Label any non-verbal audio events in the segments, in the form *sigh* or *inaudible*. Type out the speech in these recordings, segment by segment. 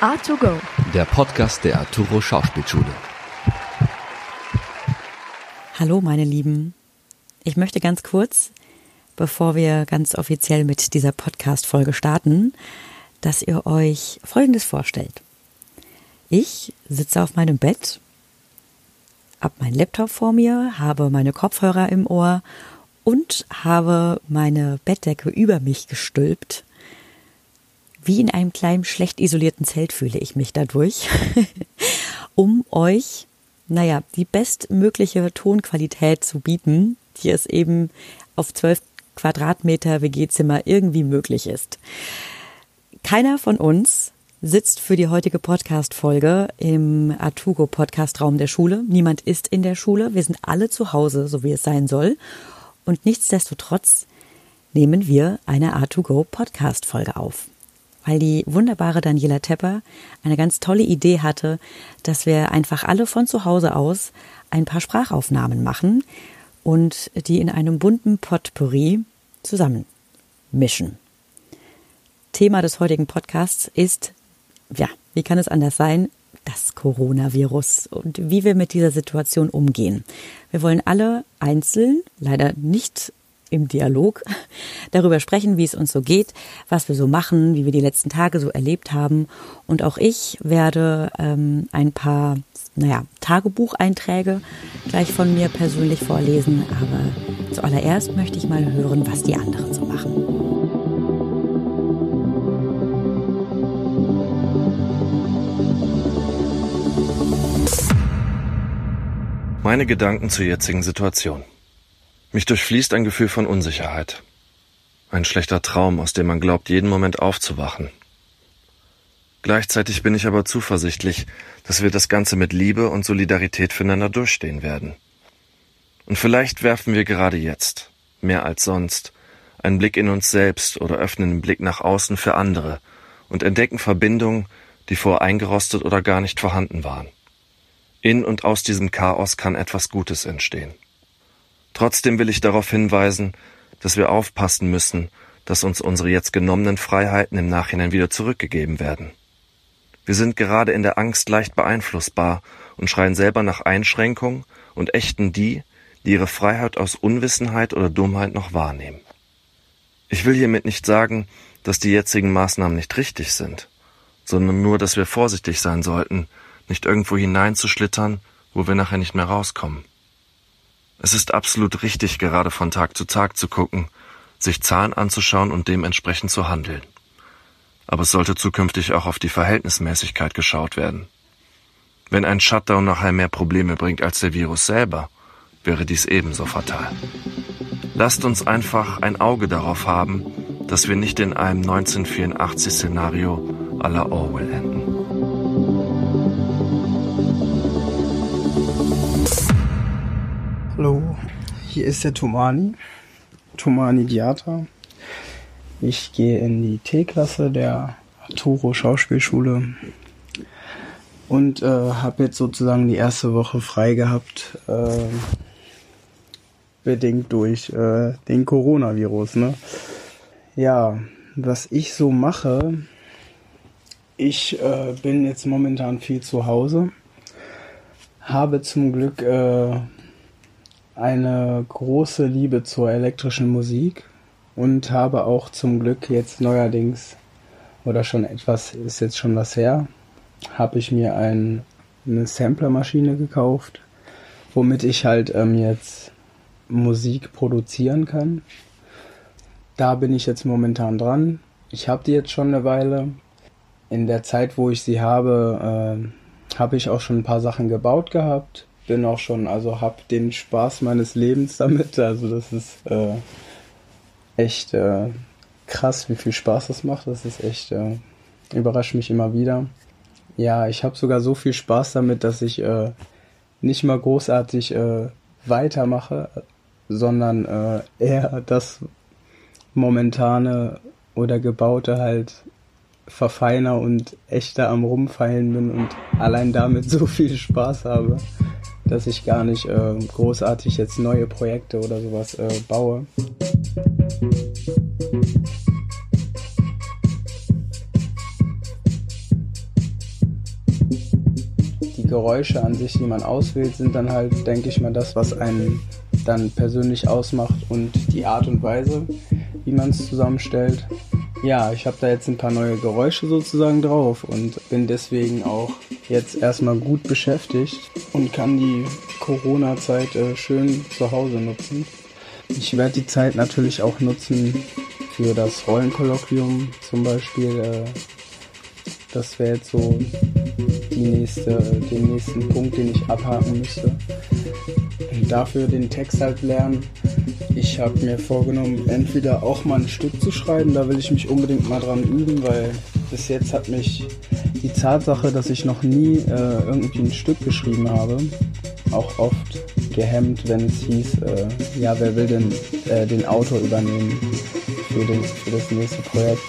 A2Go, der Podcast der Arturo Schauspielschule. Hallo meine Lieben. Ich möchte ganz kurz, bevor wir ganz offiziell mit dieser Podcast-Folge starten, dass ihr euch Folgendes vorstellt. Ich sitze auf meinem Bett, habe meinen Laptop vor mir, habe meine Kopfhörer im Ohr und habe meine Bettdecke über mich gestülpt wie in einem kleinen, schlecht isolierten Zelt fühle ich mich dadurch, *laughs* um euch, naja, die bestmögliche Tonqualität zu bieten, die es eben auf zwölf Quadratmeter WG-Zimmer irgendwie möglich ist. Keiner von uns sitzt für die heutige Podcast-Folge im Artugo Podcast-Raum der Schule. Niemand ist in der Schule. Wir sind alle zu Hause, so wie es sein soll. Und nichtsdestotrotz nehmen wir eine A2Go Podcast-Folge auf weil die wunderbare Daniela Tepper eine ganz tolle Idee hatte, dass wir einfach alle von zu Hause aus ein paar Sprachaufnahmen machen und die in einem bunten Potpourri zusammen mischen. Thema des heutigen Podcasts ist, ja, wie kann es anders sein, das Coronavirus und wie wir mit dieser Situation umgehen. Wir wollen alle einzeln, leider nicht im Dialog darüber sprechen, wie es uns so geht, was wir so machen, wie wir die letzten Tage so erlebt haben. Und auch ich werde ähm, ein paar, naja, Tagebucheinträge gleich von mir persönlich vorlesen. Aber zuallererst möchte ich mal hören, was die anderen so machen. Meine Gedanken zur jetzigen Situation. Mich durchfließt ein Gefühl von Unsicherheit. Ein schlechter Traum, aus dem man glaubt, jeden Moment aufzuwachen. Gleichzeitig bin ich aber zuversichtlich, dass wir das Ganze mit Liebe und Solidarität füreinander durchstehen werden. Und vielleicht werfen wir gerade jetzt, mehr als sonst, einen Blick in uns selbst oder öffnen den Blick nach außen für andere und entdecken Verbindungen, die vor eingerostet oder gar nicht vorhanden waren. In und aus diesem Chaos kann etwas Gutes entstehen. Trotzdem will ich darauf hinweisen, dass wir aufpassen müssen, dass uns unsere jetzt genommenen Freiheiten im Nachhinein wieder zurückgegeben werden. Wir sind gerade in der Angst leicht beeinflussbar und schreien selber nach Einschränkung und ächten die, die ihre Freiheit aus Unwissenheit oder Dummheit noch wahrnehmen. Ich will hiermit nicht sagen, dass die jetzigen Maßnahmen nicht richtig sind, sondern nur, dass wir vorsichtig sein sollten, nicht irgendwo hineinzuschlittern, wo wir nachher nicht mehr rauskommen. Es ist absolut richtig, gerade von Tag zu Tag zu gucken, sich Zahlen anzuschauen und dementsprechend zu handeln. Aber es sollte zukünftig auch auf die Verhältnismäßigkeit geschaut werden. Wenn ein Shutdown nachher mehr Probleme bringt als der Virus selber, wäre dies ebenso fatal. Lasst uns einfach ein Auge darauf haben, dass wir nicht in einem 1984-Szenario à la Orwell enden. Hier ist der Tomani, Tomani Diata. Ich gehe in die T-Klasse der Arturo Schauspielschule und äh, habe jetzt sozusagen die erste Woche frei gehabt, äh, bedingt durch äh, den Coronavirus. Ne? Ja, was ich so mache, ich äh, bin jetzt momentan viel zu Hause, habe zum Glück äh, eine große Liebe zur elektrischen Musik und habe auch zum Glück jetzt neuerdings oder schon etwas, ist jetzt schon was her, habe ich mir ein, eine Samplermaschine gekauft, womit ich halt ähm, jetzt Musik produzieren kann. Da bin ich jetzt momentan dran. Ich habe die jetzt schon eine Weile. In der Zeit, wo ich sie habe, äh, habe ich auch schon ein paar Sachen gebaut gehabt bin auch schon, also hab den Spaß meines Lebens damit. Also das ist äh, echt äh, krass, wie viel Spaß das macht. Das ist echt, äh, überrascht mich immer wieder. Ja, ich habe sogar so viel Spaß damit, dass ich äh, nicht mal großartig äh, weitermache, sondern äh, eher das momentane oder gebaute halt verfeiner und echter am Rumfeilen bin und allein damit so viel Spaß habe dass ich gar nicht äh, großartig jetzt neue Projekte oder sowas äh, baue. Geräusche an sich, die man auswählt, sind dann halt, denke ich mal, das, was einen dann persönlich ausmacht und die Art und Weise, wie man es zusammenstellt. Ja, ich habe da jetzt ein paar neue Geräusche sozusagen drauf und bin deswegen auch jetzt erstmal gut beschäftigt und kann die Corona-Zeit äh, schön zu Hause nutzen. Ich werde die Zeit natürlich auch nutzen für das Rollenkolloquium zum Beispiel. Äh, das wäre jetzt so die nächste, den nächsten Punkt, den ich abhaken müsste. Und dafür den Text halt lernen. Ich habe mir vorgenommen, entweder auch mal ein Stück zu schreiben, da will ich mich unbedingt mal dran üben, weil bis jetzt hat mich die Tatsache, dass ich noch nie äh, irgendwie ein Stück geschrieben habe, auch oft gehemmt, wenn es hieß, äh, ja, wer will denn äh, den Autor übernehmen für, den, für das nächste Projekt.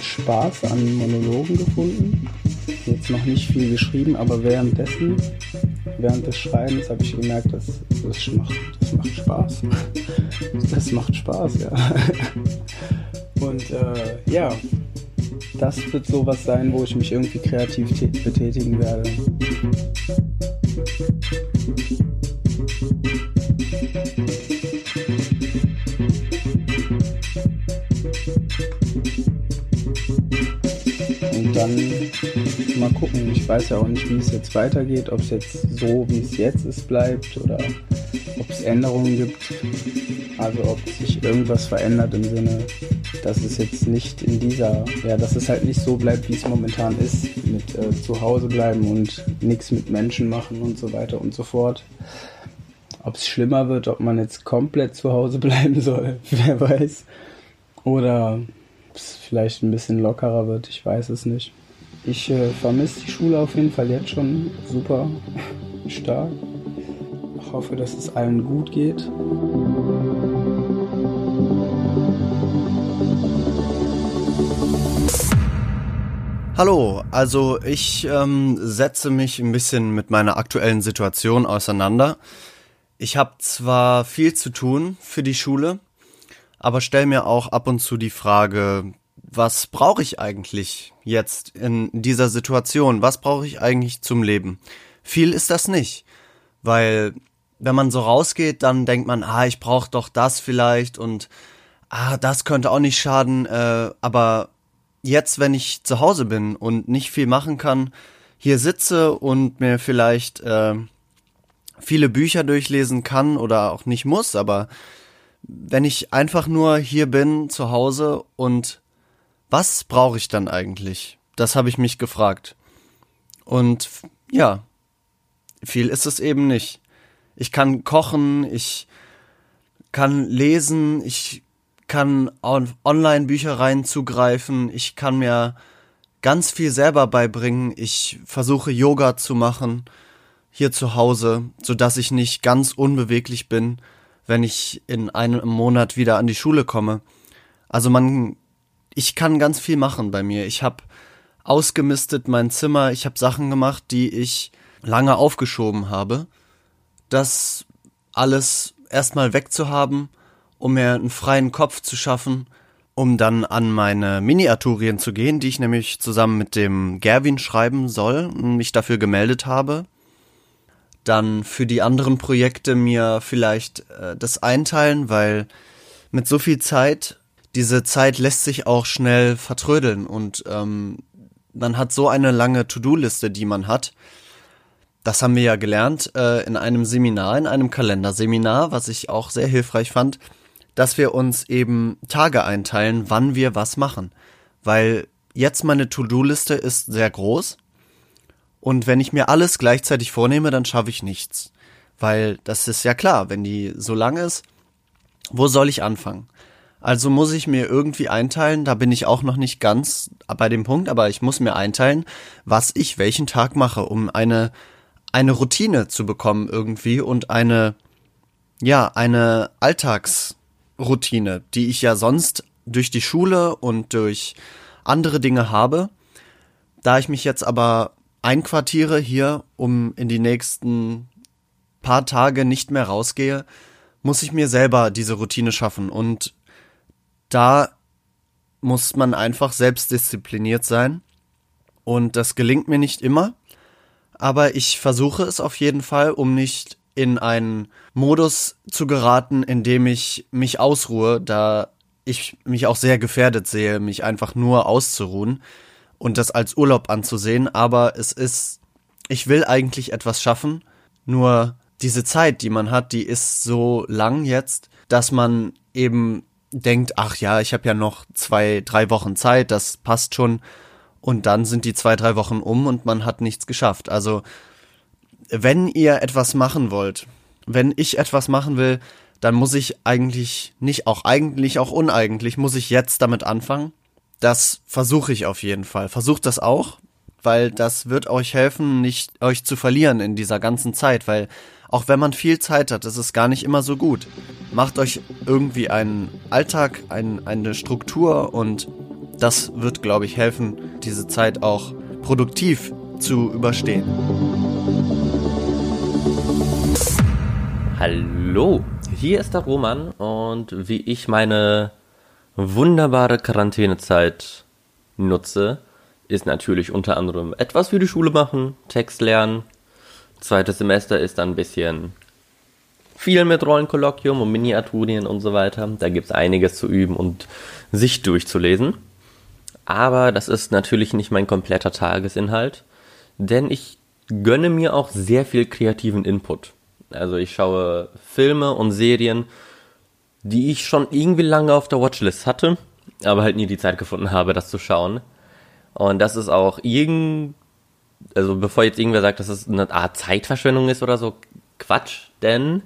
Spaß an Monologen gefunden. Jetzt noch nicht viel geschrieben, aber währenddessen, während des Schreibens habe ich gemerkt, dass das macht, das macht Spaß. *laughs* Das macht Spaß, ja. *laughs* Und äh, ja, das wird sowas sein, wo ich mich irgendwie kreativ betätigen werde. dann mal gucken. Ich weiß ja auch nicht, wie es jetzt weitergeht, ob es jetzt so, wie es jetzt ist, bleibt oder ob es Änderungen gibt. Also ob sich irgendwas verändert im Sinne, dass es jetzt nicht in dieser, ja, dass es halt nicht so bleibt, wie es momentan ist, mit äh, zu Hause bleiben und nichts mit Menschen machen und so weiter und so fort. Ob es schlimmer wird, ob man jetzt komplett zu Hause *laughs* bleiben soll, wer weiß. Oder es vielleicht ein bisschen lockerer wird, ich weiß es nicht. Ich äh, vermisse die Schule auf jeden Fall jetzt schon super *laughs* stark. Ich hoffe, dass es allen gut geht. Hallo, also ich ähm, setze mich ein bisschen mit meiner aktuellen Situation auseinander. Ich habe zwar viel zu tun für die Schule, aber stell mir auch ab und zu die Frage, was brauche ich eigentlich jetzt in dieser Situation? Was brauche ich eigentlich zum Leben? Viel ist das nicht, weil wenn man so rausgeht, dann denkt man, ah, ich brauche doch das vielleicht und ah, das könnte auch nicht schaden, äh, aber jetzt, wenn ich zu Hause bin und nicht viel machen kann, hier sitze und mir vielleicht äh, viele Bücher durchlesen kann oder auch nicht muss, aber wenn ich einfach nur hier bin zu Hause und was brauche ich dann eigentlich? Das habe ich mich gefragt. Und ja, viel ist es eben nicht. Ich kann kochen, ich kann lesen, ich kann auf Online-Büchereien zugreifen, ich kann mir ganz viel selber beibringen, ich versuche Yoga zu machen hier zu Hause, so dass ich nicht ganz unbeweglich bin wenn ich in einem Monat wieder an die Schule komme. Also man, ich kann ganz viel machen bei mir. Ich habe ausgemistet mein Zimmer, ich habe Sachen gemacht, die ich lange aufgeschoben habe. Das alles erstmal wegzuhaben, um mir einen freien Kopf zu schaffen, um dann an meine Miniaturien zu gehen, die ich nämlich zusammen mit dem Gerwin schreiben soll und mich dafür gemeldet habe dann für die anderen Projekte mir vielleicht äh, das einteilen, weil mit so viel Zeit, diese Zeit lässt sich auch schnell vertrödeln und ähm, man hat so eine lange To-Do-Liste, die man hat. Das haben wir ja gelernt äh, in einem Seminar, in einem Kalenderseminar, was ich auch sehr hilfreich fand, dass wir uns eben Tage einteilen, wann wir was machen. Weil jetzt meine To-Do-Liste ist sehr groß und wenn ich mir alles gleichzeitig vornehme, dann schaffe ich nichts. Weil das ist ja klar, wenn die so lang ist, wo soll ich anfangen? Also muss ich mir irgendwie einteilen, da bin ich auch noch nicht ganz bei dem Punkt, aber ich muss mir einteilen, was ich welchen Tag mache, um eine, eine Routine zu bekommen irgendwie und eine, ja, eine Alltagsroutine, die ich ja sonst durch die Schule und durch andere Dinge habe. Da ich mich jetzt aber einquartiere hier, um in die nächsten paar Tage nicht mehr rausgehe, muss ich mir selber diese Routine schaffen. Und da muss man einfach selbstdiszipliniert sein. Und das gelingt mir nicht immer. aber ich versuche es auf jeden Fall, um nicht in einen Modus zu geraten, in dem ich mich ausruhe, da ich mich auch sehr gefährdet sehe, mich einfach nur auszuruhen und das als Urlaub anzusehen. Aber es ist, ich will eigentlich etwas schaffen, nur diese Zeit, die man hat, die ist so lang jetzt, dass man eben denkt, ach ja, ich habe ja noch zwei, drei Wochen Zeit, das passt schon. Und dann sind die zwei, drei Wochen um und man hat nichts geschafft. Also wenn ihr etwas machen wollt, wenn ich etwas machen will, dann muss ich eigentlich nicht auch eigentlich auch uneigentlich muss ich jetzt damit anfangen. Das versuche ich auf jeden Fall. Versucht das auch, weil das wird euch helfen, nicht euch zu verlieren in dieser ganzen Zeit, weil auch wenn man viel Zeit hat, ist es gar nicht immer so gut. Macht euch irgendwie einen Alltag, ein, eine Struktur und das wird, glaube ich, helfen, diese Zeit auch produktiv zu überstehen. Hallo, hier ist der Roman und wie ich meine wunderbare Quarantänezeit nutze, ist natürlich unter anderem etwas für die Schule machen, Text lernen. Zweites Semester ist dann ein bisschen viel mit Rollenkolloquium und Miniaturien und so weiter. Da gibt es einiges zu üben und sich durchzulesen. Aber das ist natürlich nicht mein kompletter Tagesinhalt, denn ich gönne mir auch sehr viel kreativen Input. Also ich schaue Filme und Serien, die ich schon irgendwie lange auf der Watchlist hatte, aber halt nie die Zeit gefunden habe, das zu schauen. Und das ist auch irgend, also bevor jetzt irgendwer sagt, dass es eine Art Zeitverschwendung ist oder so, Quatsch, denn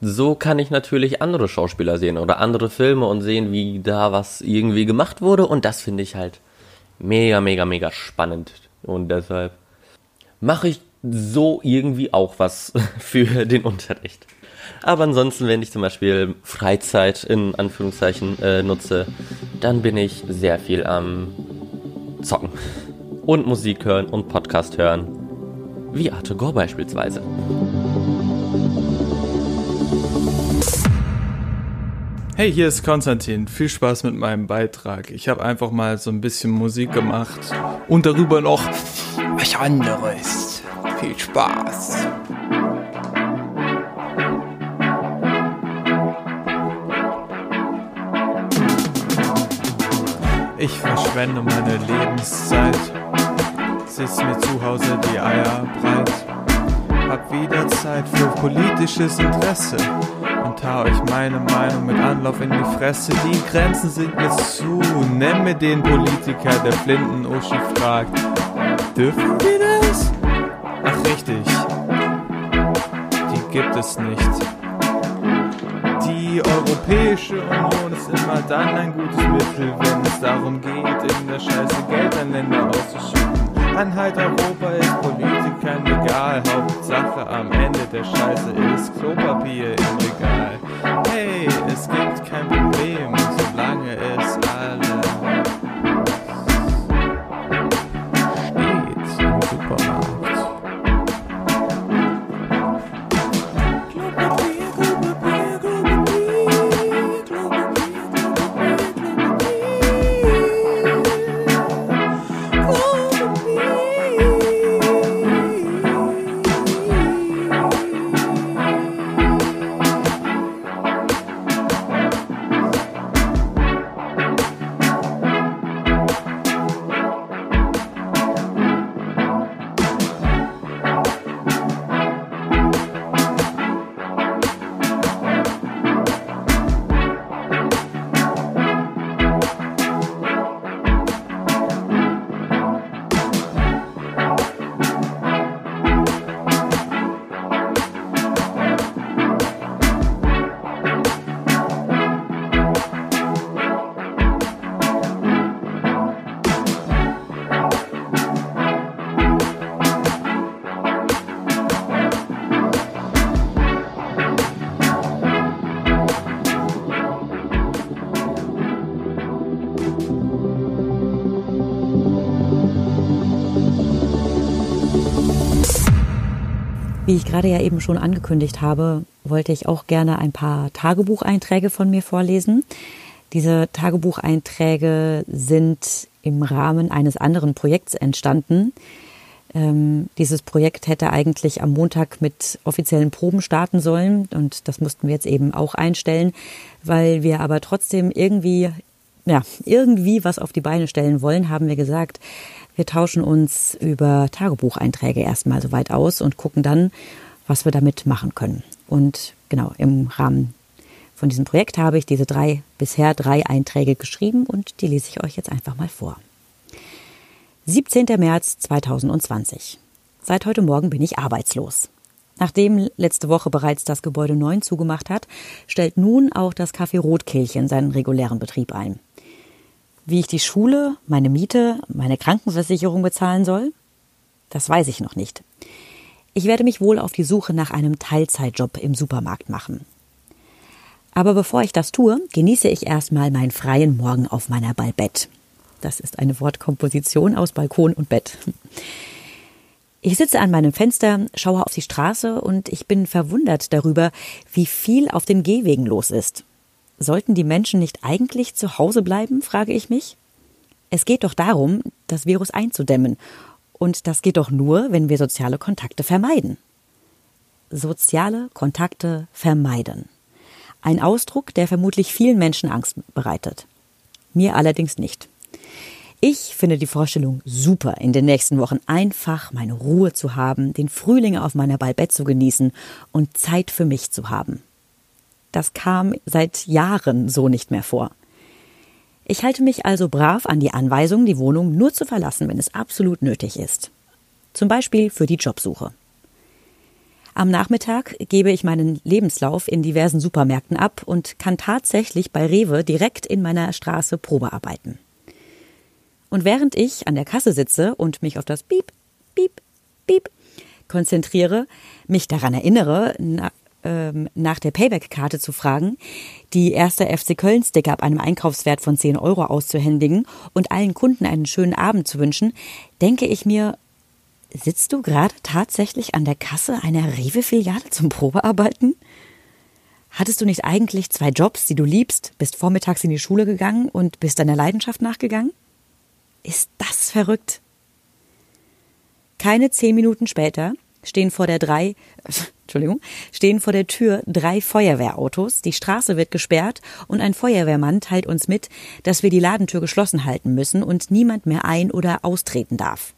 so kann ich natürlich andere Schauspieler sehen oder andere Filme und sehen, wie da was irgendwie gemacht wurde und das finde ich halt mega, mega, mega spannend und deshalb mache ich so irgendwie auch was *laughs* für den Unterricht. Aber ansonsten, wenn ich zum Beispiel Freizeit in Anführungszeichen äh, nutze, dann bin ich sehr viel am Zocken und Musik hören und Podcast hören, wie Arte Gore beispielsweise. Hey, hier ist Konstantin. Viel Spaß mit meinem Beitrag. Ich habe einfach mal so ein bisschen Musik gemacht und darüber noch was anderes. Viel Spaß! Ich verschwende meine Lebenszeit, sitz mir zu Hause die Eier breit, hab wieder Zeit für politisches Interesse und hau euch meine Meinung mit Anlauf in die Fresse. Die Grenzen sind mir zu, nenn mir den Politiker, der Flinten-Uschi fragt, dürfen wir das? Richtig, die gibt es nicht. Die Europäische Union ist immer dann ein gutes Mittel, wenn es darum geht, in der Scheiße Geld an Länder auszuschütten. Anhalt Europa ist Politikern egal, Hauptsache am Ende der Scheiße ist Klopapier im Regal. Hey, es gibt kein Problem, solange es Wie ich gerade ja eben schon angekündigt habe, wollte ich auch gerne ein paar Tagebucheinträge von mir vorlesen. Diese Tagebucheinträge sind im Rahmen eines anderen Projekts entstanden. Ähm, dieses Projekt hätte eigentlich am Montag mit offiziellen Proben starten sollen und das mussten wir jetzt eben auch einstellen, weil wir aber trotzdem irgendwie, ja, irgendwie was auf die Beine stellen wollen, haben wir gesagt, wir tauschen uns über Tagebucheinträge erstmal soweit aus und gucken dann, was wir damit machen können. Und genau, im Rahmen von diesem Projekt habe ich diese drei, bisher drei Einträge geschrieben und die lese ich euch jetzt einfach mal vor. 17. März 2020. Seit heute Morgen bin ich arbeitslos. Nachdem letzte Woche bereits das Gebäude 9 zugemacht hat, stellt nun auch das Café Rotkehlchen seinen regulären Betrieb ein. Wie ich die Schule, meine Miete, meine Krankenversicherung bezahlen soll? Das weiß ich noch nicht. Ich werde mich wohl auf die Suche nach einem Teilzeitjob im Supermarkt machen. Aber bevor ich das tue, genieße ich erstmal meinen freien Morgen auf meiner Ballbett. Das ist eine Wortkomposition aus Balkon und Bett. Ich sitze an meinem Fenster, schaue auf die Straße und ich bin verwundert darüber, wie viel auf den Gehwegen los ist. Sollten die Menschen nicht eigentlich zu Hause bleiben, frage ich mich. Es geht doch darum, das Virus einzudämmen. Und das geht doch nur, wenn wir soziale Kontakte vermeiden. Soziale Kontakte vermeiden. Ein Ausdruck, der vermutlich vielen Menschen Angst bereitet. Mir allerdings nicht. Ich finde die Vorstellung super, in den nächsten Wochen einfach meine Ruhe zu haben, den Frühling auf meiner Ballbett zu genießen und Zeit für mich zu haben. Das kam seit Jahren so nicht mehr vor. Ich halte mich also brav an die Anweisung, die Wohnung nur zu verlassen, wenn es absolut nötig ist. Zum Beispiel für die Jobsuche. Am Nachmittag gebe ich meinen Lebenslauf in diversen Supermärkten ab und kann tatsächlich bei Rewe direkt in meiner Straße Probe arbeiten. Und während ich an der Kasse sitze und mich auf das Piep, Piep, Piep konzentriere, mich daran erinnere, ähm, nach der Payback-Karte zu fragen, die erste FC Köln-Sticker ab einem Einkaufswert von 10 Euro auszuhändigen und allen Kunden einen schönen Abend zu wünschen, denke ich mir, Sitzt du gerade tatsächlich an der Kasse einer Rewe-Filiale zum Probearbeiten? Hattest du nicht eigentlich zwei Jobs, die du liebst, bist vormittags in die Schule gegangen und bist deiner Leidenschaft nachgegangen? Ist das verrückt? Keine zehn Minuten später stehen vor der drei, Entschuldigung, stehen vor der Tür drei Feuerwehrautos, die Straße wird gesperrt und ein Feuerwehrmann teilt uns mit, dass wir die Ladentür geschlossen halten müssen und niemand mehr ein- oder austreten darf.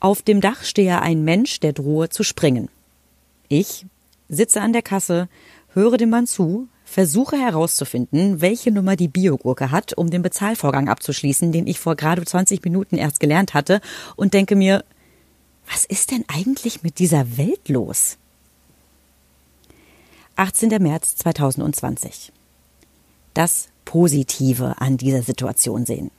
Auf dem Dach stehe ein Mensch, der drohe zu springen. Ich sitze an der Kasse, höre dem Mann zu, versuche herauszufinden, welche Nummer die Biogurke hat, um den Bezahlvorgang abzuschließen, den ich vor gerade 20 Minuten erst gelernt hatte, und denke mir, was ist denn eigentlich mit dieser Welt los? 18. März 2020. Das Positive an dieser Situation sehen.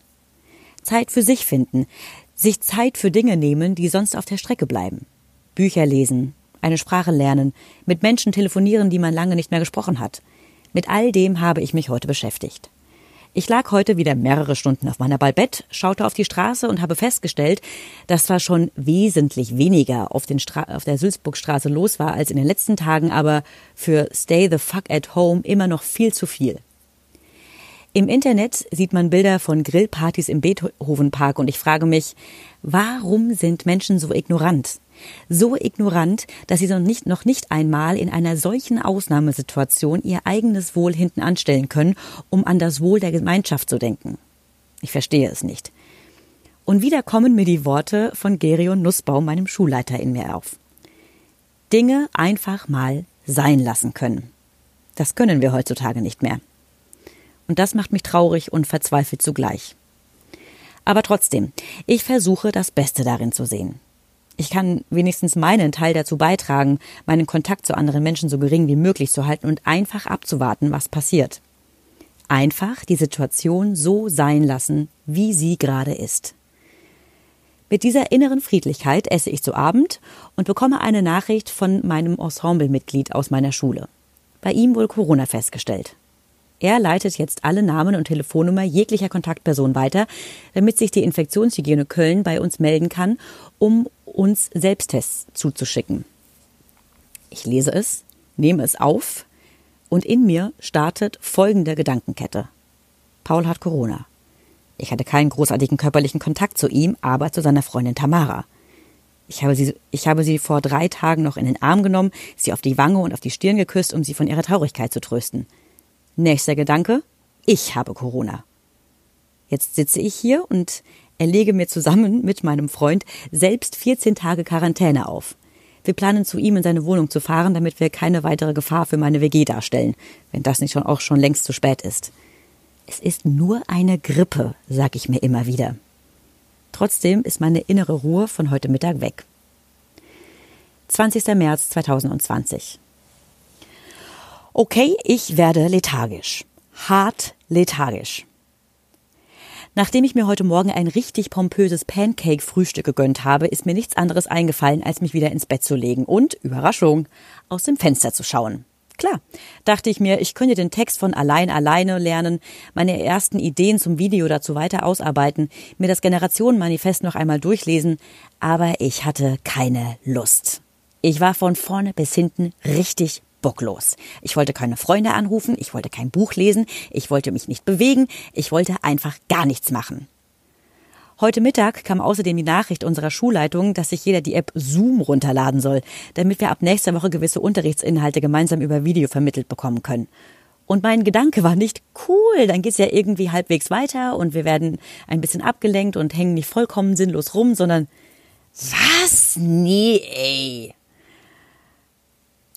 Zeit für sich finden, sich Zeit für Dinge nehmen, die sonst auf der Strecke bleiben. Bücher lesen, eine Sprache lernen, mit Menschen telefonieren, die man lange nicht mehr gesprochen hat. Mit all dem habe ich mich heute beschäftigt. Ich lag heute wieder mehrere Stunden auf meiner Ballbett, schaute auf die Straße und habe festgestellt, dass zwar schon wesentlich weniger auf, auf der Sülzburgstraße los war als in den letzten Tagen, aber für Stay the Fuck at Home immer noch viel zu viel. Im Internet sieht man Bilder von Grillpartys im Beethovenpark und ich frage mich, warum sind Menschen so ignorant? So ignorant, dass sie noch nicht, einmal in einer solchen Ausnahmesituation ihr eigenes Wohl hinten anstellen können, um an das Wohl der Gemeinschaft zu denken. Ich verstehe es nicht. Und wieder kommen mir die Worte von Gerion Nussbaum, meinem Schulleiter, in mir auf. Dinge einfach mal sein lassen können. Das können wir heutzutage nicht mehr. Und das macht mich traurig und verzweifelt zugleich. Aber trotzdem, ich versuche das Beste darin zu sehen. Ich kann wenigstens meinen Teil dazu beitragen, meinen Kontakt zu anderen Menschen so gering wie möglich zu halten und einfach abzuwarten, was passiert. Einfach die Situation so sein lassen, wie sie gerade ist. Mit dieser inneren Friedlichkeit esse ich zu Abend und bekomme eine Nachricht von meinem Ensemblemitglied aus meiner Schule. Bei ihm wohl Corona festgestellt. Er leitet jetzt alle Namen und Telefonnummer jeglicher Kontaktperson weiter, damit sich die Infektionshygiene Köln bei uns melden kann, um uns Selbsttests zuzuschicken. Ich lese es, nehme es auf und in mir startet folgende Gedankenkette. Paul hat Corona. Ich hatte keinen großartigen körperlichen Kontakt zu ihm, aber zu seiner Freundin Tamara. Ich habe, sie, ich habe sie vor drei Tagen noch in den Arm genommen, sie auf die Wange und auf die Stirn geküsst, um sie von ihrer Traurigkeit zu trösten. Nächster Gedanke, ich habe Corona. Jetzt sitze ich hier und erlege mir zusammen mit meinem Freund selbst 14 Tage Quarantäne auf. Wir planen zu ihm in seine Wohnung zu fahren, damit wir keine weitere Gefahr für meine WG darstellen, wenn das nicht schon auch schon längst zu spät ist. Es ist nur eine Grippe, sag ich mir immer wieder. Trotzdem ist meine innere Ruhe von heute Mittag weg. 20. März 2020. Okay, ich werde lethargisch. Hart lethargisch. Nachdem ich mir heute Morgen ein richtig pompöses Pancake-Frühstück gegönnt habe, ist mir nichts anderes eingefallen, als mich wieder ins Bett zu legen und, Überraschung, aus dem Fenster zu schauen. Klar, dachte ich mir, ich könnte den Text von allein alleine lernen, meine ersten Ideen zum Video dazu weiter ausarbeiten, mir das Generationenmanifest noch einmal durchlesen, aber ich hatte keine Lust. Ich war von vorne bis hinten richtig bocklos. Ich wollte keine Freunde anrufen, ich wollte kein Buch lesen, ich wollte mich nicht bewegen, ich wollte einfach gar nichts machen. Heute Mittag kam außerdem die Nachricht unserer Schulleitung, dass sich jeder die App Zoom runterladen soll, damit wir ab nächster Woche gewisse Unterrichtsinhalte gemeinsam über Video vermittelt bekommen können. Und mein Gedanke war nicht cool, dann geht's ja irgendwie halbwegs weiter und wir werden ein bisschen abgelenkt und hängen nicht vollkommen sinnlos rum, sondern was? Nee, ey.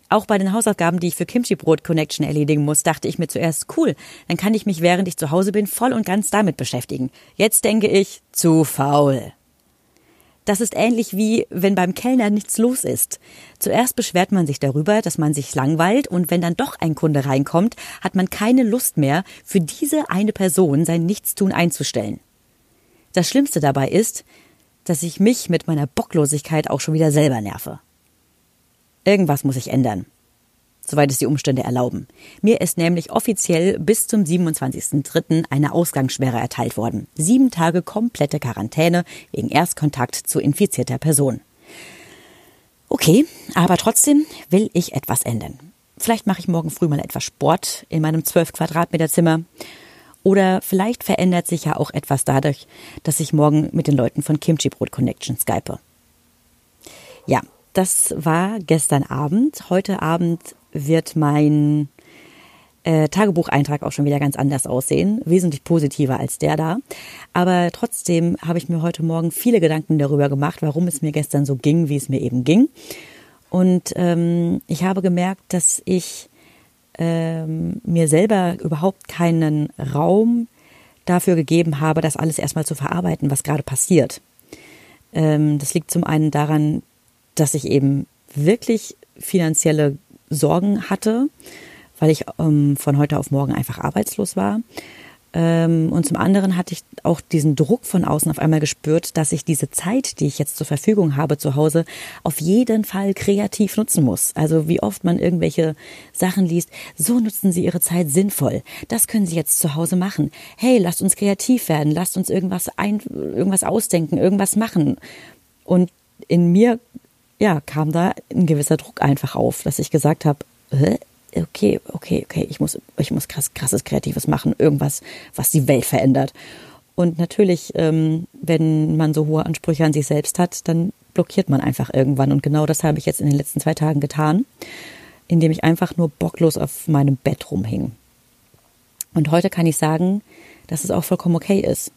Auch bei den Hausaufgaben, die ich für Kimchi Brot Connection erledigen muss, dachte ich mir zuerst, cool, dann kann ich mich, während ich zu Hause bin, voll und ganz damit beschäftigen. Jetzt denke ich, zu faul. Das ist ähnlich wie, wenn beim Kellner nichts los ist. Zuerst beschwert man sich darüber, dass man sich langweilt und wenn dann doch ein Kunde reinkommt, hat man keine Lust mehr, für diese eine Person sein Nichtstun einzustellen. Das Schlimmste dabei ist, dass ich mich mit meiner Bocklosigkeit auch schon wieder selber nerve. Irgendwas muss sich ändern. Soweit es die Umstände erlauben. Mir ist nämlich offiziell bis zum 27.03. eine Ausgangssperre erteilt worden. Sieben Tage komplette Quarantäne wegen Erstkontakt zu infizierter Person. Okay, aber trotzdem will ich etwas ändern. Vielleicht mache ich morgen früh mal etwas Sport in meinem 12 Quadratmeter Zimmer. Oder vielleicht verändert sich ja auch etwas dadurch, dass ich morgen mit den Leuten von Kimchi Brot Connection skype. Ja, das war gestern Abend. Heute Abend wird mein äh, Tagebucheintrag auch schon wieder ganz anders aussehen, wesentlich positiver als der da. Aber trotzdem habe ich mir heute Morgen viele Gedanken darüber gemacht, warum es mir gestern so ging, wie es mir eben ging. Und ähm, ich habe gemerkt, dass ich ähm, mir selber überhaupt keinen Raum dafür gegeben habe, das alles erstmal zu verarbeiten, was gerade passiert. Ähm, das liegt zum einen daran, dass ich eben wirklich finanzielle Sorgen hatte, weil ich ähm, von heute auf morgen einfach arbeitslos war. Ähm, und zum anderen hatte ich auch diesen Druck von außen auf einmal gespürt, dass ich diese Zeit, die ich jetzt zur Verfügung habe zu Hause, auf jeden Fall kreativ nutzen muss. Also wie oft man irgendwelche Sachen liest, so nutzen Sie Ihre Zeit sinnvoll. Das können Sie jetzt zu Hause machen. Hey, lasst uns kreativ werden, lasst uns irgendwas ein, irgendwas ausdenken, irgendwas machen. Und in mir ja, kam da ein gewisser Druck einfach auf, dass ich gesagt habe, okay, okay, okay, ich muss, ich muss krass, krasses Kreatives machen, irgendwas, was die Welt verändert. Und natürlich, ähm, wenn man so hohe Ansprüche an sich selbst hat, dann blockiert man einfach irgendwann. Und genau das habe ich jetzt in den letzten zwei Tagen getan, indem ich einfach nur bocklos auf meinem Bett rumhing. Und heute kann ich sagen, dass es auch vollkommen okay ist.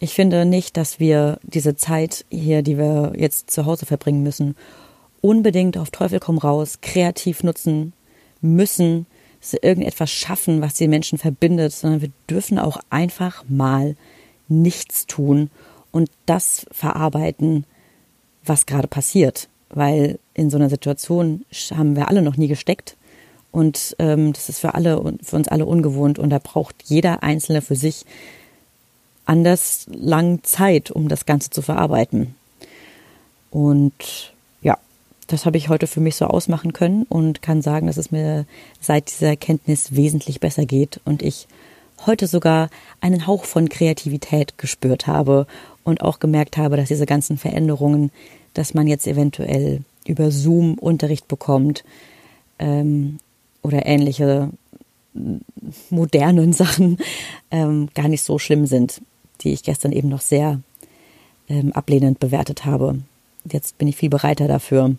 Ich finde nicht, dass wir diese Zeit hier, die wir jetzt zu Hause verbringen müssen, unbedingt auf Teufel komm raus, kreativ nutzen müssen, irgendetwas schaffen, was die Menschen verbindet, sondern wir dürfen auch einfach mal nichts tun und das verarbeiten, was gerade passiert. Weil in so einer Situation haben wir alle noch nie gesteckt. Und ähm, das ist für alle für uns alle ungewohnt und da braucht jeder Einzelne für sich anders lang Zeit, um das Ganze zu verarbeiten. Und ja, das habe ich heute für mich so ausmachen können und kann sagen, dass es mir seit dieser Erkenntnis wesentlich besser geht und ich heute sogar einen Hauch von Kreativität gespürt habe und auch gemerkt habe, dass diese ganzen Veränderungen, dass man jetzt eventuell über Zoom Unterricht bekommt ähm, oder ähnliche modernen *laughs* Sachen ähm, gar nicht so schlimm sind die ich gestern eben noch sehr ähm, ablehnend bewertet habe. jetzt bin ich viel bereiter dafür,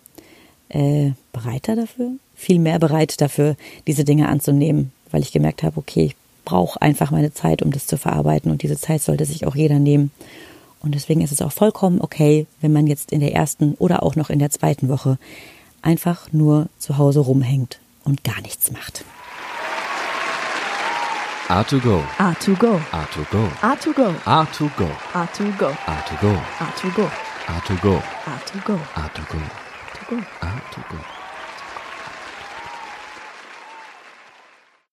äh, bereiter dafür? Viel mehr bereit dafür, diese Dinge anzunehmen, weil ich gemerkt habe, okay, ich brauche einfach meine Zeit, um das zu verarbeiten und diese Zeit sollte sich auch jeder nehmen. Und deswegen ist es auch vollkommen okay, wenn man jetzt in der ersten oder auch noch in der zweiten Woche einfach nur zu Hause rumhängt und gar nichts macht. A2Go. A2Go. A2Go. A2Go. A2Go. A2Go. A2Go. A2Go. A2Go. A2Go. A2Go. A2Go. A2Go.